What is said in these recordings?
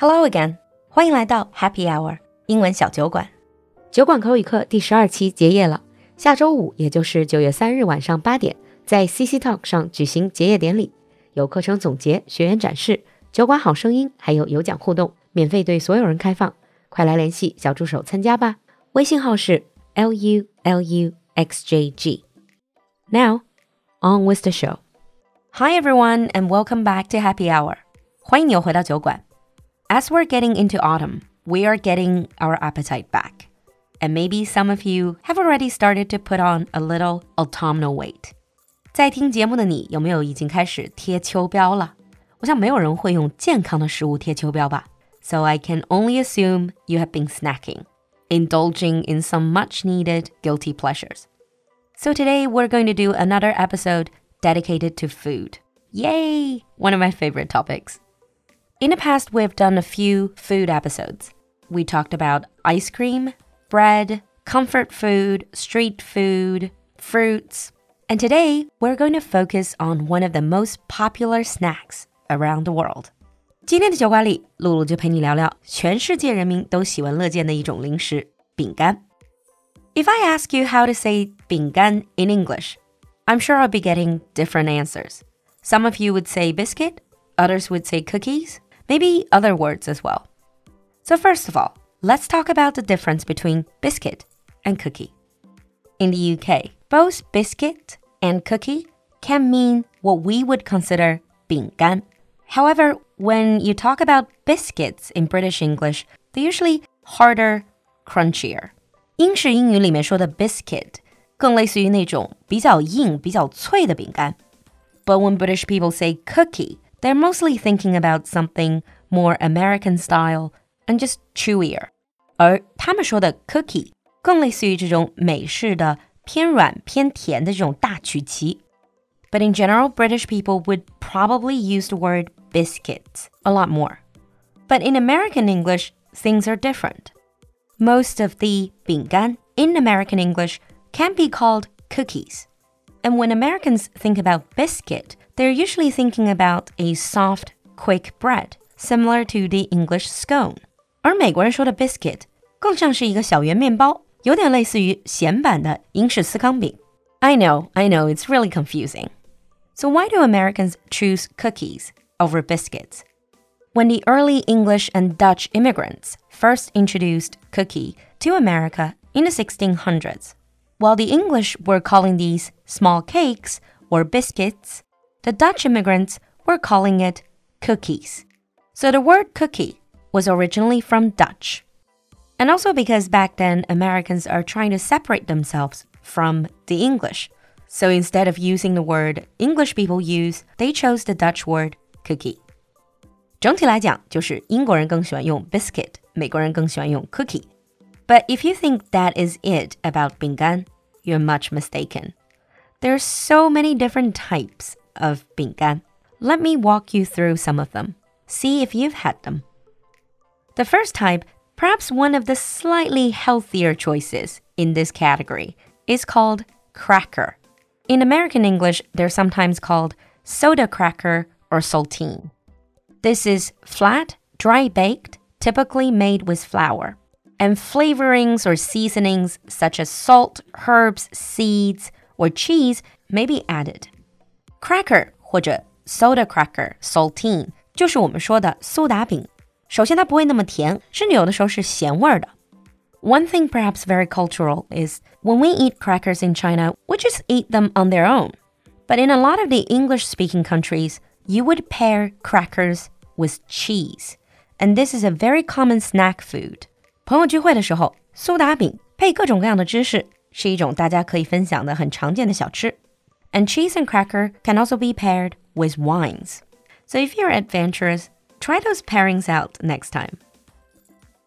Hello again，欢迎来到 Happy Hour 英文小酒馆。酒馆口语课第十二期结业了，下周五，也就是九月三日晚上八点，在 CC Talk 上举行结业典礼，有课程总结、学员展示、酒馆好声音，还有有奖互动，免费对所有人开放。快来联系小助手参加吧，微信号是 l u l u x j g。Now on with the show. Hi everyone and welcome back to Happy Hour. 欢迎你又回到酒馆。As we're getting into autumn, we are getting our appetite back. And maybe some of you have already started to put on a little autumnal weight. 在听节目的你有没有已经开始贴秋膘了？我想没有人会用健康的食物贴秋膘吧。so I can only assume you have been snacking, indulging in some much needed guilty pleasures. So today we're going to do another episode dedicated to food. Yay! One of my favorite topics. In the past, we've done a few food episodes. We talked about ice cream, bread, comfort food, street food, fruits. And today, we're going to focus on one of the most popular snacks around the world. 今天的酒馆里，璐璐就陪你聊聊全世界人民都喜闻乐见的一种零食——饼干。If I ask you how to say 饼干 in English, I'm sure I'll be getting different answers. Some of you would say biscuit, others would say cookies, maybe other words as well. So first of all, let's talk about the difference between biscuit and cookie. In the UK, both biscuit and cookie can mean what we would consider 饼干. However, when you talk about biscuits in British English, they're usually harder, crunchier. 英式英语里面说的 biscuit 更类似于那种比较硬、比较脆的饼干。But when British people say cookie, they're mostly thinking about something more American style and just chewier. 而他们说的 cookie 更类似于这种美式的偏软偏甜的这种大曲奇。But in general, British people would probably use the word biscuits a lot more. But in American English, things are different. Most of the 饼干 in American English can be called cookies. And when Americans think about biscuit, they're usually thinking about a soft, quick bread, similar to the English scone. 而美国人说的 biscuit 更像是一个小圆面包，有点类似于咸版的英式司康饼。I know, I know, it's really confusing. So why do Americans choose cookies over biscuits. When the early English and Dutch immigrants first introduced cookie to America in the 1600s, while the English were calling these small cakes or biscuits, the Dutch immigrants were calling it cookies. So the word cookie was originally from Dutch. And also because back then Americans are trying to separate themselves from the English. So instead of using the word English people use, they chose the Dutch word cookie。整体来讲，就是英国人更喜欢用 biscuit，美国人更喜欢用 cookie。But if you think that is it about 饼干, you're much mistaken. There's so many different types of 饼干. Let me walk you through some of them. See if you've had them. The first type, perhaps one of the slightly healthier choices in this category, is called cracker. In American English, they're sometimes called soda cracker or saltine. This is flat, dry baked, typically made with flour. And flavorings or seasonings such as salt, herbs, seeds, or cheese may be added Cracker 或者 soda cracker, saltine 就是我们说的苏打饼。首先，它不会那么甜，甚至有的时候是咸味儿的。One thing perhaps very cultural is when we eat crackers in China, we just eat them on their own. But in a lot of the English speaking countries, you would pair crackers with cheese. And this is a very common snack food. 朋友聚会的时候，苏打饼配各种各样的芝士，是一种大家可以分享的很常见的小吃。 And cheese and cracker can also be paired with wines. So if you're adventurous, try those pairings out next time.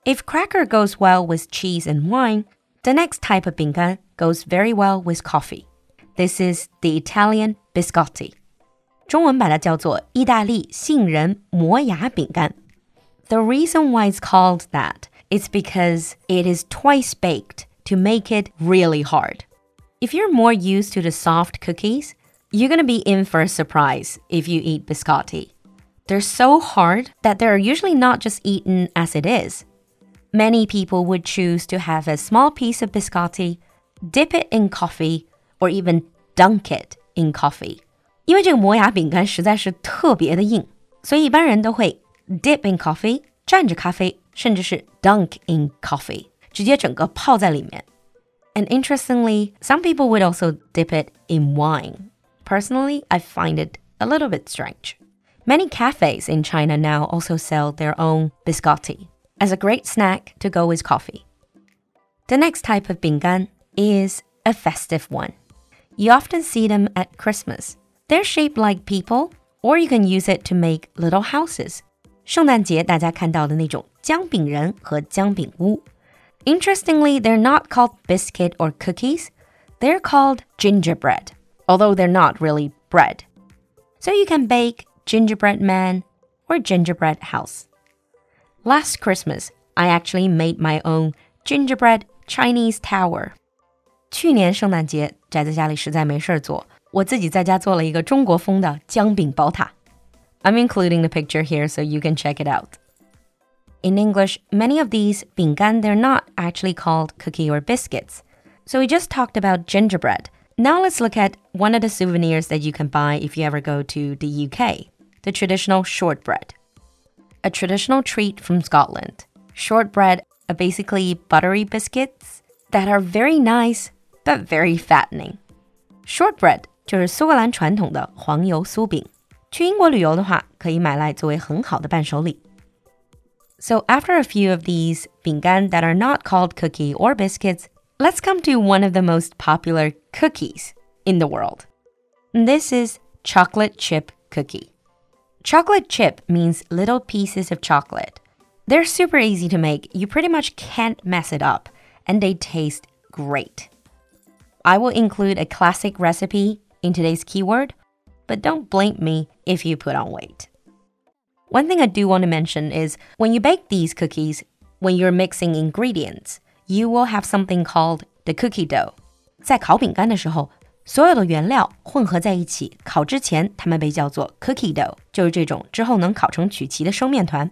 If cracker goes well with cheese and wine, the next type of 饼干 goes very well with coffee. This is the Italian biscotti. 中文把它叫做意大利杏仁磨牙饼干。The reason why it's called that is because it is twice baked to make it really hard. If you're more used to the soft cookies, you're going to be in for a surprise if you eat biscotti. They're so hard that they're usually not just eaten as it is. Many people would choose to have a small piece of biscotti, dip it in coffee, or even dunk it in coffee. 因为这个磨牙饼干实在是特别的硬，所以一般人都会 dip in coffee，蘸着咖啡，甚至是 dunk in coffee，直接整个泡在里面。 and interestingly, some people would also dip it in wine. Personally, I find it a little bit strange. Many cafes in China now also sell their own biscotti as a great snack to go with coffee. The next type of 饼干 is a festive one. You often see them at Christmas. They're shaped like people, or you can use it to make little houses. 圣诞节大家看到的那种姜饼人和姜饼屋 Interestingly, they're not called biscuit or cookies. They're called gingerbread, although they're not really bread. So you can bake gingerbread man or gingerbread house. Last Christmas, I actually made my own gingerbread Chinese tower. 去年圣诞节宅在家里实在没事做，我自己在家做了一个中国风的姜饼宝塔。I'm including the picture here so you can check it out. In English, many of these 饼干, they're not actually called cookie or biscuits. So we just talked about gingerbread. Now let's look at one of the souvenirs that you can buy if you ever go to the UK, the traditional shortbread. A traditional treat from Scotland. Shortbread are basically buttery biscuits that are very nice but very fattening. Shortbread 就是苏格兰传统的黄油酥饼。去英国旅游的话，可以买来作为很好的伴手礼。So after a few of these 饼干 that are not called cookie or biscuits, let's come to one of the most popular cookies in the world. This is chocolate chip cookie. Chocolate chip means little pieces of chocolate. They're super easy to make. You pretty much can't mess it up, and they taste great. I will include a classic recipe in today's keyword, but don't blame me if you put on weight. One thing I do want to mention is when you bake these cookies, when you're mixing ingredients, you will have something called the cookie dough. 在烤饼干的时候，所有的原料混合在一起，烤之前它们被叫做 cookie dough，就是这种之后能烤成曲奇的生面团。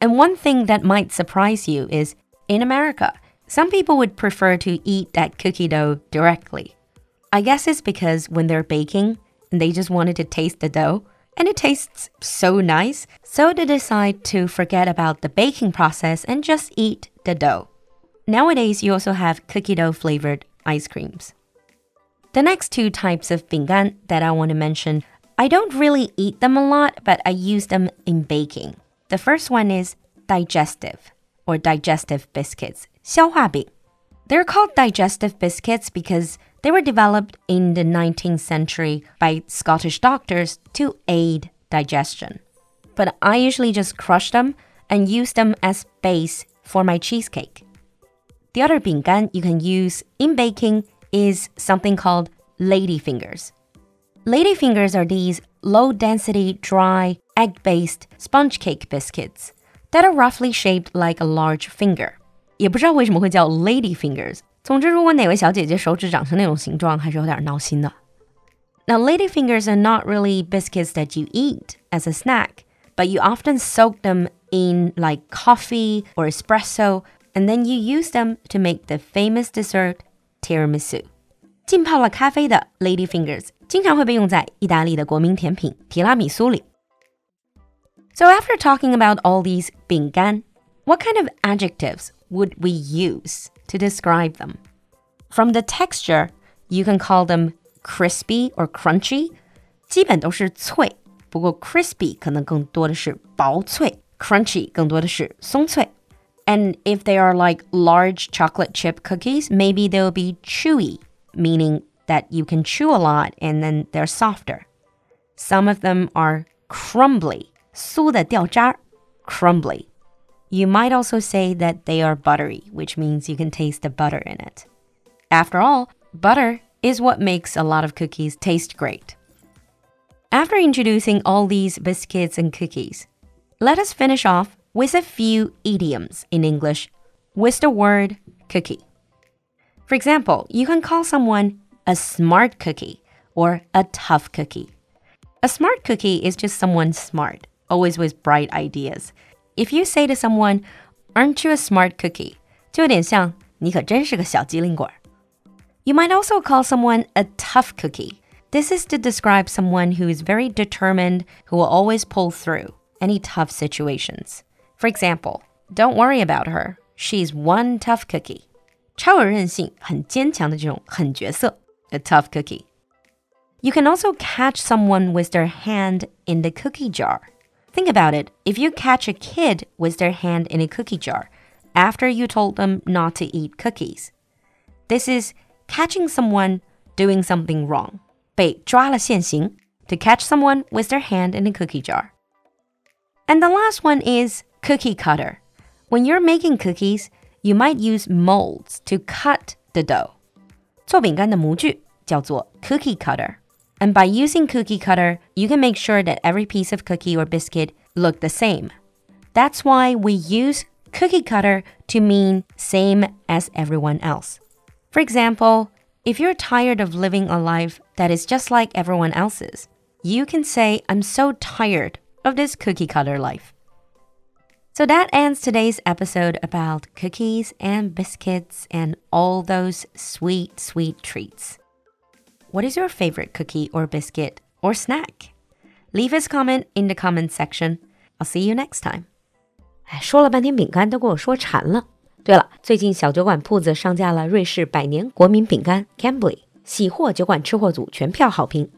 And one thing that might surprise you is in America, some people would prefer to eat that cookie dough directly. I guess it's because when they're baking, they just wanted to taste the dough and it tastes so nice, so they decide to forget about the baking process and just eat the dough. Nowadays, you also have cookie dough flavored ice creams. The next two types of 饼干 that I want to mention, I don't really eat them a lot, but I use them in baking. The first one is digestive or digestive biscuits, 消化饼. They're called digestive biscuits because they were developed in the 19th century by Scottish doctors to aid digestion. But I usually just crush them and use them as base for my cheesecake. The other 饼干 you can use in baking is something called lady fingers. Lady fingers are these low density, dry, egg based sponge cake biscuits that are roughly shaped like a large finger. 也不知道为什么会叫 lady fingers，总之，如果哪位小姐姐手指长成那种形状，还是有点闹心的。Now, ladyfingers are not really biscuits that you eat as a snack, but you often soak them in like coffee or espresso, and then you use them to make the famous dessert tiramisu. 浸泡了咖啡的 ladyfingers 经常会被用在意大利的国民甜品提拉米苏里。So after talking about all these 饼干, what kind of adjectives would we use to describe them? From the texture, you can call them crispy or crunchy. 基本都是脆，不过 crispy 可能更多的是薄脆，crunchy 更多的是松脆。And if they are like large chocolate chip cookies, maybe they'll be chewy, meaning that you can chew a lot and then they're softer. Some of them are crumbly, 酥的掉渣 crumbly. You might also say that they are buttery, which means you can taste the butter in it. After all, butter is what makes a lot of cookies taste great. After introducing all these biscuits and cookies, let us finish off with a few idioms in English with the word cookie. For example, you can call someone a smart cookie or a tough cookie. A smart cookie is just someone smart, always with bright ideas. If you say to someone, "Aren't you a smart cookie?" 就有点像你可真是个小机灵鬼。You might also call someone a tough cookie. This is to describe someone who is very determined, who will always pull through any tough situations. For example, don't worry about her. She's one tough cookie. 超有韧性、很坚强的这种狠角色，a tough cookie. You can also catch someone with their hand in the cookie jar. Think about it. If you catch a kid with their hand in a cookie jar after you told them not to eat cookies, this is catching someone doing something wrong. 被抓了现行 to catch someone with their hand in a cookie jar. And the last one is cookie cutter. When you're making cookies, you might use molds to cut the dough. 做饼干的模具叫做 cookie cutter. And by using cookie cutter, you can make sure that every piece of cookie or biscuit look the same. That's why we use cookie cutter to mean same as everyone else. For example, if you're tired of living a life that is just like everyone else's, you can say, I'm so tired of this cookie cutter life. So that ends today's episode about cookies and biscuits and all those sweet, sweet treats. What is your favorite cookie or biscuit or snack? Leave us comment in the comment section. I'll see you next time. 哎，说了半天饼干，都给我说馋了。对了，最近小酒馆铺子上架了瑞士百年国民饼干 Cambly，喜货酒馆吃货组全票好评。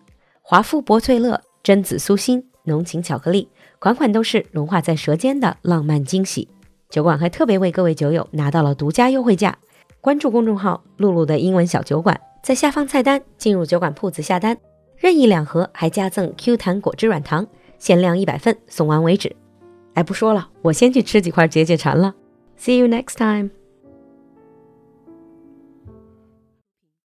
华夫薄脆乐、榛子酥心、浓情巧克力，款款都是融化在舌尖的浪漫惊喜。酒馆还特别为各位酒友拿到了独家优惠价。关注公众号“露露的英文小酒馆”，在下方菜单进入酒馆铺子下单，任意两盒还加赠 Q 弹果汁软糖，限量一百份，送完为止。哎，不说了，我先去吃几块解解馋了。See you next time.